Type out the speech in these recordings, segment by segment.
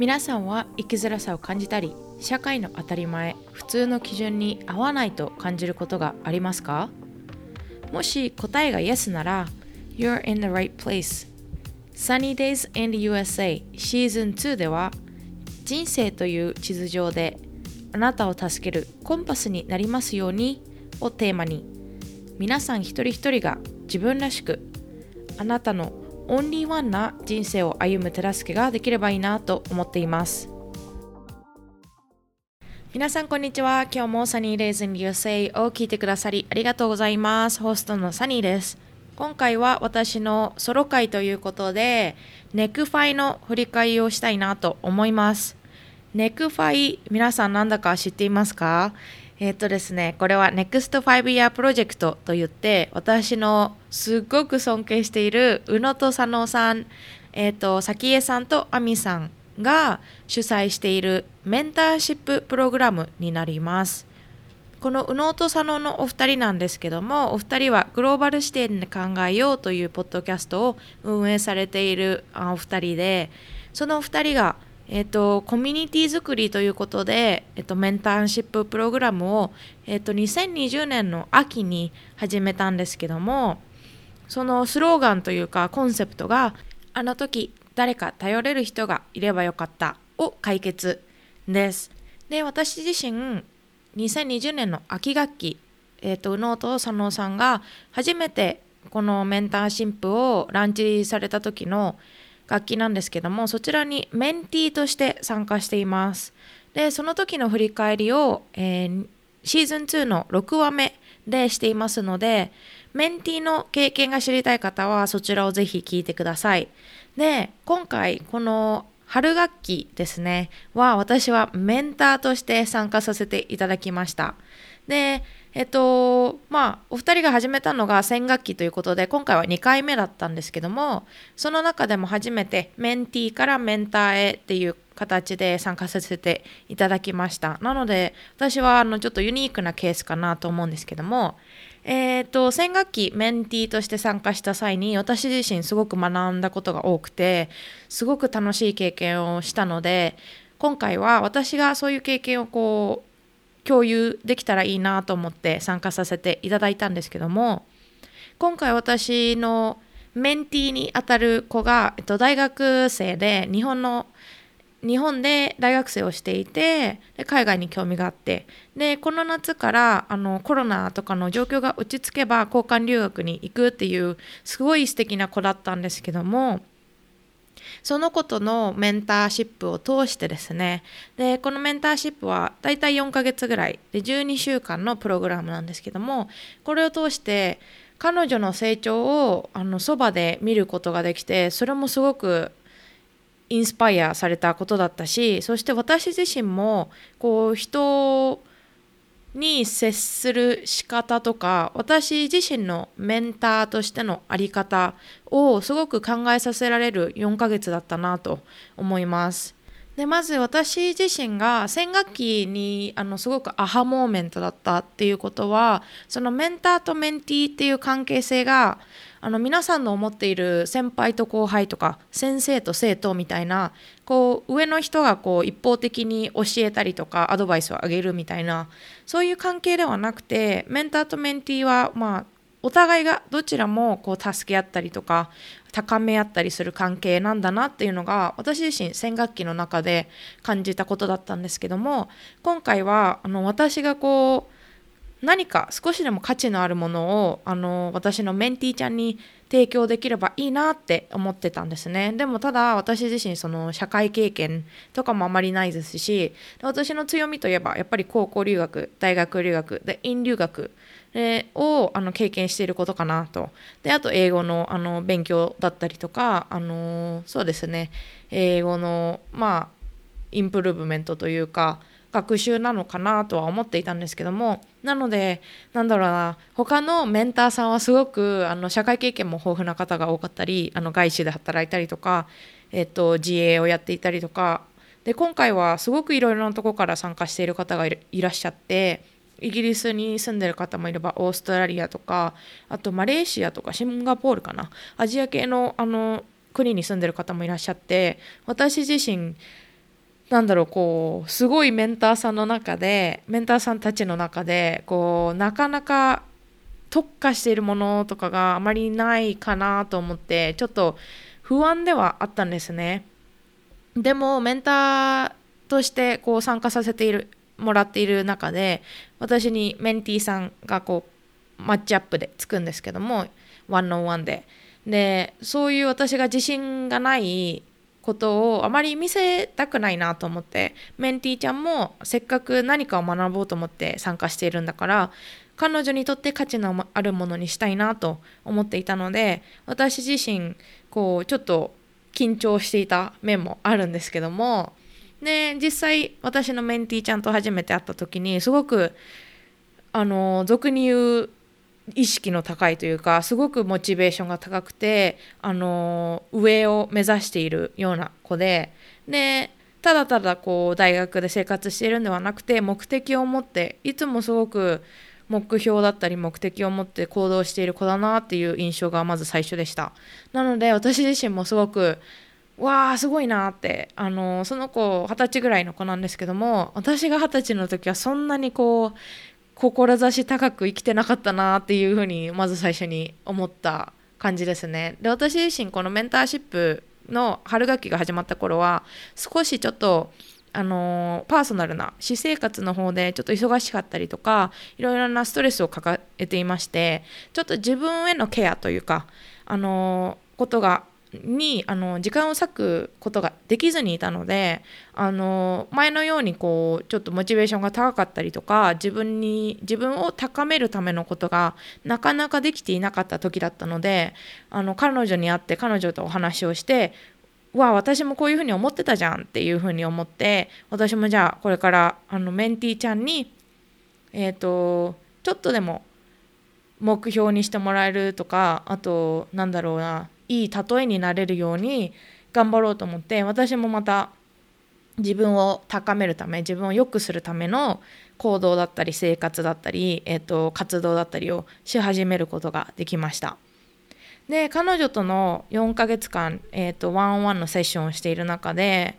皆さんは生きづらさを感じたり社会の当たり前普通の基準に合わないと感じることがありますか？もし答えが Yes なら You're in the right place. Sunny Days in the USA シーズン2では人生という地図上であなたを助けるコンパスになりますようにをテーマに皆さん一人一人が自分らしくあなたのオンリーワンな人生を歩む手助けができればいいなと思っています。皆さんこんにちは。今日もサニーレイズン USA を聞いてくださりありがとうございます。ホストのサニーです。今回は私のソロ回ということでネクファイの振り返りをしたいなと思います。ネクファイ皆さんなんだか知っていますか？えっ、とですね、これは NEXT 5 Year Project と言って、私のすごく尊敬している宇野と佐野さん、えっ、ー、と、早紀江さんと亜美さんが主催しているメンターシッププログラムになります。この宇野と佐野のお二人なんですけども、お二人はグローバル視点で考えようというポッドキャストを運営されているお二人で、そのお二人がえっ、と、コミュニティ作りということで、えっ、と、メンターンシッププログラムを、えっ、と、2020年の秋に始めたんですけども、そのスローガンというかコンセプトが、あの時誰か頼れる人がいればよかったを解決です。で、私自身、2020年の秋学期、えっ、と、宇野と佐野さんが初めてこのメンターシップをランチされた時の楽器なんですけどもそちらにメンティーとして参加しています。でその時の振り返りを、えー、シーズン2の6話目でしていますのでメンティーの経験が知りたい方はそちらをぜひ聞いてください。で今回この春学期ですねは私はメンターとして参加させていただきました。でえっとまあお二人が始めたのが先学期ということで今回は2回目だったんですけどもその中でも初めてメンティーからメンターへっていう形で参加させていただきました。なので私はあのちょっとユニークなケースかなと思うんですけどもえーと、先学期メンティーとして参加した際に私自身すごく学んだことが多くてすごく楽しい経験をしたので今回は私がそういう経験をこう共有できたらいいなと思って参加させていただいたんですけども今回私のメンティーにあたる子が、えっと、大学生で日本の日本で大学生をしていてで海外に興味があってでこの夏からあのコロナとかの状況が落ち着けば交換留学に行くっていうすごい素敵な子だったんですけどもその子とのメンターシップを通してですね。でこのメンターシップはだいたい4ヶ月ぐらい。で12週間のプログラムなんですけどもこれを通して彼女の成長をあのそばで見ることができてそれもすごくインスパイアされたことだったしそして私自身もこう人をに接する仕方とか私自身のメンターとしての在り方をすごく考えさせられる4ヶ月だったなと思います。でまず私自身が先学期にあのすごくアハモーメントだったっていうことはそのメンターとメンティーっていう関係性があの皆さんの思っている先輩と後輩とか先生と生徒みたいなこう上の人がこう一方的に教えたりとかアドバイスをあげるみたいなそういう関係ではなくてメンターとメンティーはまあお互いがどちらもこう助け合ったりとか高め合ったりする関係なんだなっていうのが私自身先学期の中で感じたことだったんですけども今回はあの私がこう何か少しでも価値のあるものをあの私のメンティーちゃんに提供できればいいなって思ってたんですね。でもただ私自身その社会経験とかもあまりないですし私の強みといえばやっぱり高校留学大学留学で院留学をあの経験していることかなと。であと英語のあの勉強だったりとかあのそうですね。英語のまあインプルーブメントというか学習なのかなとは思っていたんですけどもなのでなんだろうな他のメンターさんはすごくあの社会経験も豊富な方が多かったりあの外資で働いたりとか、えっと、自営をやっていたりとかで今回はすごくいろいろなとこから参加している方がいらっしゃってイギリスに住んでる方もいればオーストラリアとかあとマレーシアとかシンガポールかなアジア系のあの国に住んでる方もいらっしゃって私自身なんだろうこうすごいメンターさんの中でメンターさんたちの中でこうなかなか特化しているものとかがあまりないかなと思ってちょっと不安ではあったんですね。でもメンターとしてこう参加させているもらっている中で私にメンティーさんがこうマッチアップでつくんですけどもワンオンワンで。でそういう私が自信がないことをあまり見せたくないなと思ってメンティーちゃんもせっかく何かを学ぼうと思って参加しているんだから彼女にとって価値のあるものにしたいなと思っていたので私自身こうちょっと緊張していた面もあるんですけどもで実際私のメンティーちゃんと初めて会った時にすごくあの俗に言う意識の高いというかすごくモチベーションが高くてあの上を目指しているような子ででただただこう大学で生活しているんではなくて目的を持っていつもすごく目標だったり目的を持って行動している子だなっていう印象がまず最初でした。なので私自身もすごくわあすごいなってあのその子二十歳ぐらいの子なんですけども私が二十歳の時はそんなにこう志高く生きてなかったなっていうふうにまず最初に思った感じですね。で私自身このメンターシップの春学期が始まった頃は少しちょっとあのパーソナルな私生活の方でちょっと忙しかったりとかいろいろなストレスを抱えていましてちょっと自分へのケアというかあのことがにあの時間を割くことができずにいたのであの前のようにこうちょっとモチベーションが高かったりとか自分に自分を高めるためのことがなかなかできていなかった時だったのであの彼女に会って彼女とお話をしてわ私もこういうふうに思ってたじゃんっていうふうに思って私もじゃあこれからあのメンティーちゃんにえっ、ー、とちょっとでも目標にしてもらえるとかあとなんだろうないい例えになれるように頑張ろうと思って私もまた自分を高めるため自分を良くするための行動だったり生活だったり、えーと、活動だったりをし始めることができました。で彼女との4ヶ月間、えーと、ワンオンワンのセッションをしている中で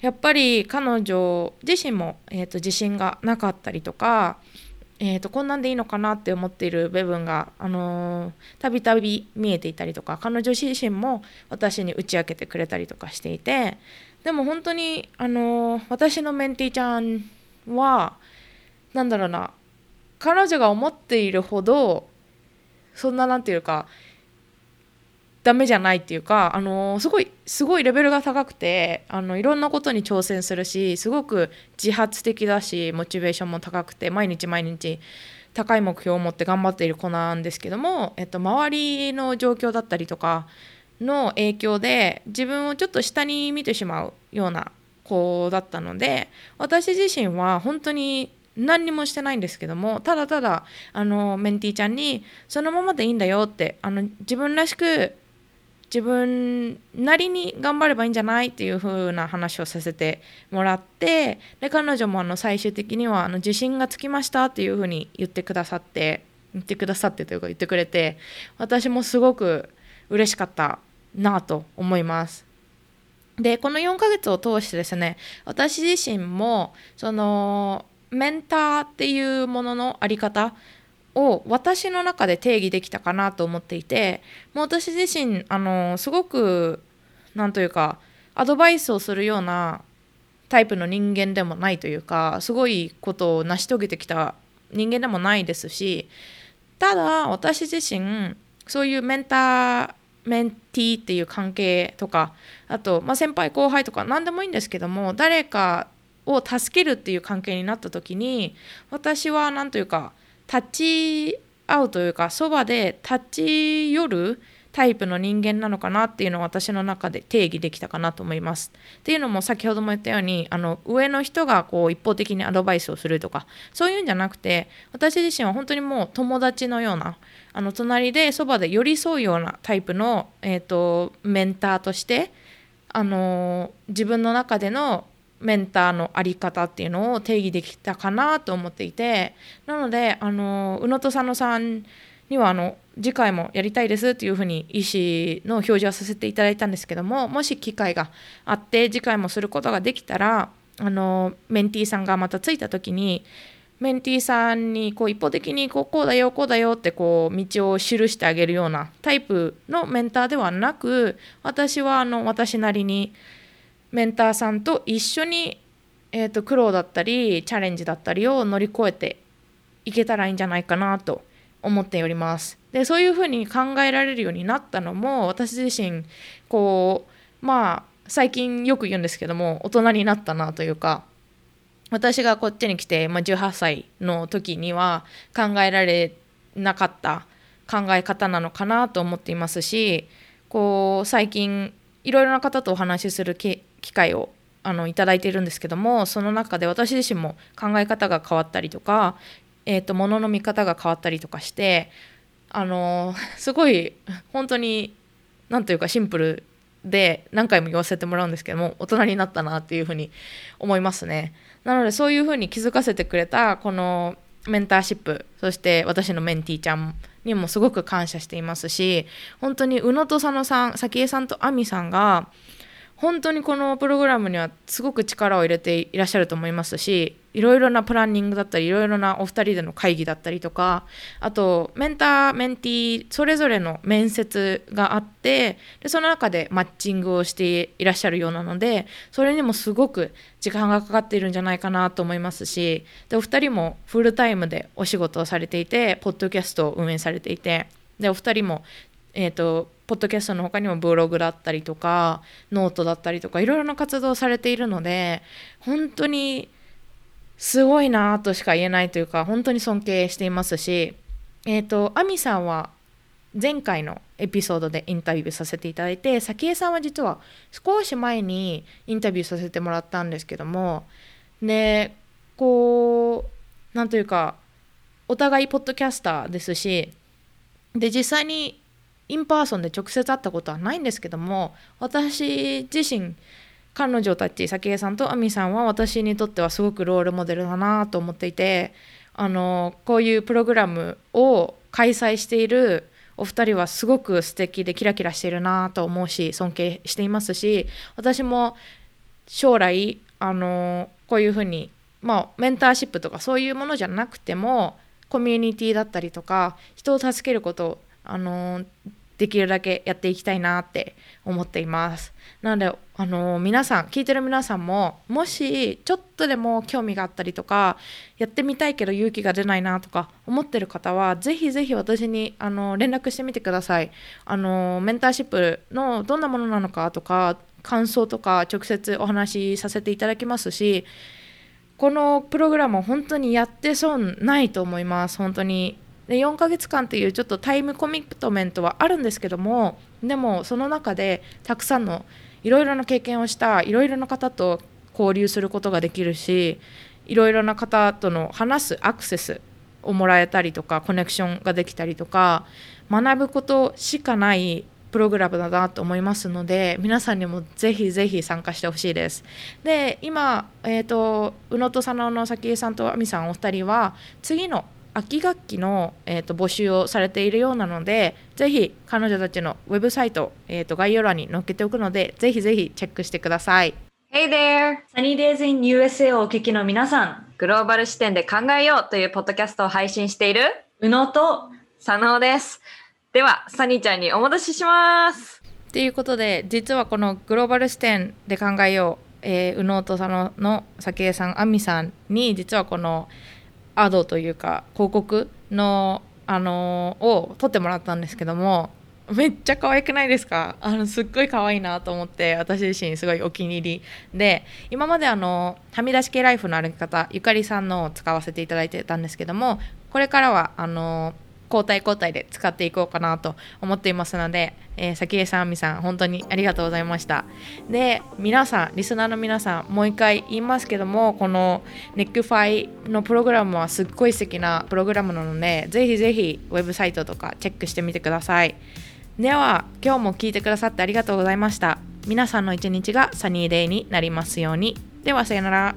やっぱり彼女自身も、えーと自信がなかったりとかえーと、こんなんでいいのかなって思っている部分がたびたび見えていたりとか彼女自身も私に打ち明けてくれたりとかしていてでも本当に、あのー、私のメンティーちゃんは何だろうな彼女が思っているほどそんな何て言うかダメじゃないっていうか、あのすごいすごいレベルが高くてあのいろんなことに挑戦するしすごく自発的だしモチベーションも高くて毎日毎日高い目標を持って頑張っている子なんですけども、えっと、周りの状況だったりとかの影響で自分をちょっと下に見てしまうような子だったので私自身は本当に何にもしてないんですけどもただただあのメンティーちゃんにそのままでいいんだよってあの自分らしく自分なりに頑張ればいいんじゃないっていう風な話をさせてもらってで彼女もあの最終的にはあの自信がつきましたっていう風に言ってくださって言ってくださってというか言ってくれて私もすごく嬉しかったなと思います。でこの4ヶ月を通してですね私自身もそのメンターっていうものの在り方を私の中で定義できたかなと思っていてもう私自身あのすごくなんというかアドバイスをするようなタイプの人間でもないというかすごいことを成し遂げてきた人間でもないですしただ私自身そういうメンターメンティーっていう関係とかあと、まあ、先輩後輩とか何でもいいんですけども誰かを助けるっていう関係になった時に私は何というか立ち会うというかそばで立ち寄るタイプの人間なのかなっていうのを私の中で定義できたかなと思います。っていうのも先ほども言ったようにあの上の人がこう一方的にアドバイスをするとかそういうんじゃなくて私自身は本当にもう友達のようなあの隣でそばで寄り添うようなタイプの、えーとメンターとしてあの自分の中でのメンターの在り方っていうのを定義できたかなと思っていてなのであの宇野と佐野さんにはあの次回もやりたいですっていうふうに意思の表示はさせていただいたんですけどももし機会があって次回もすることができたらあのメンティーさんがまたついた時にメンティーさんにこう一方的にこうこうだよこうだよってこう道を記してあげるようなタイプのメンターではなく私はあの私なりにメンターさんと一緒に、えーと、苦労だったりチャレンジだったりを乗り越えていけたらいいんじゃないかなと思っております。でそういうふうに考えられるようになったのも私自身こうまあ最近よく言うんですけども大人になったなというか私がこっちに来て、まあ、18歳の時には考えられなかった考え方なのかなと思っていますしこう最近いろいろな方とお話しする機会をあのいただいているんですけどもその中で私自身も考え方が変わったりとか、えーと、物の見方が変わったりとかしてあのすごい本当に何というかシンプルで何回も言わせてもらうんですけども大人になったなっていうふうに思いますね。なのでそういうふうに気づかせてくれたこのメンターシップそして私のメンティーちゃんにもすごく感謝していますし本当に宇野と佐野さん早紀江さんと亜美さんが本当にこのプログラムにはすごく力を入れていらっしゃると思いますしいろいろなプランニングだったりいろいろなお二人での会議だったりとかあとメンターメンティーそれぞれの面接があってでその中でマッチングをしていらっしゃるようなのでそれにもすごく時間がかかっているんじゃないかなと思いますしでお二人もフルタイムでお仕事をされていてポッドキャストを運営されていてでお二人もえーと、ポッドキャストの他にもブログだったりとかノートだったりとかいろいろな活動をされているので本当にすごいなとしか言えないというか本当に尊敬していますしえっ、ー、とアミさんは前回のエピソードでインタビューさせていただいて早紀江さんは実は少し前にインタビューさせてもらったんですけどもでこうなんというかお互いポッドキャスターですしで実際に in person で直接会ったことはないんですけども私自身彼女たち早紀江さんと亜美さんは私にとってはすごくロールモデルだなと思っていてあのこういうプログラムを開催しているお二人はすごく素敵でキラキラしてるなと思うし尊敬していますし私も将来あのこういうふうにまあメンターシップとかそういうものじゃなくてもコミュニティだったりとか人を助けることあのできるだけやっていきたいなって思っています。なので、あの皆さん、聞いてる皆さんも、もしちょっとでも興味があったりとか、やってみたいけど勇気が出ないなとか思ってる方は、ぜひぜひ私にあの連絡してみてください。あのメンターシップのどんなものなのかとか、感想とか直接お話しさせていただきますし、このプログラム本当にやって損ないと思います。本当にで4ヶ月間っていうちょっとタイムコミットメントはあるんですけどもでもその中でたくさんのいろいろな経験をしたいろいろな方と交流することができるしいろいろな方との話すアクセスをもらえたりとかコネクションができたりとか学ぶことしかないプログラムだなと思いますので皆さんにもぜひぜひ参加してほしいです。で今、えーと、宇野と佐野の早紀江さんと亜美さんお二人は次の秋学期の、えーと、募集をされているようなのでぜひ彼女たちのウェブサイト、えーと、概要欄に載っけておくのでぜひぜひチェックしてください。Hey there! Sunny Days in USA をお聞きの皆さん、グローバル視点で考えようというポッドキャストを配信している宇野と佐野です。では、サニーちゃんにお戻しします。ということで、実はこのグローバル視点で考えよう、えー、宇野と佐野の早江さん、亜美さんに実はこのアドというか広告の、あのー、を撮ってもらったんですけどもめっちゃ可愛くないですか？あのすっごい可愛いなと思って私自身すごいお気に入り。で今まであのはみ出し系ライフの歩き方ゆかりさんのを使わせていただいてたんですけどもこれからはあの交代交代で使っていこうかなと思っていますので、えー、早紀江さん、あみさん、本当にありがとうございました。で、皆さん、リスナーの皆さん、もう一回言いますけども、このネックファイのプログラムはすっごい素敵なプログラムなので、ぜひぜひウェブサイトとかチェックしてみてください。では、今日も聞いてくださってありがとうございました。皆さんの一日が sunny day になりますように。では、さよなら。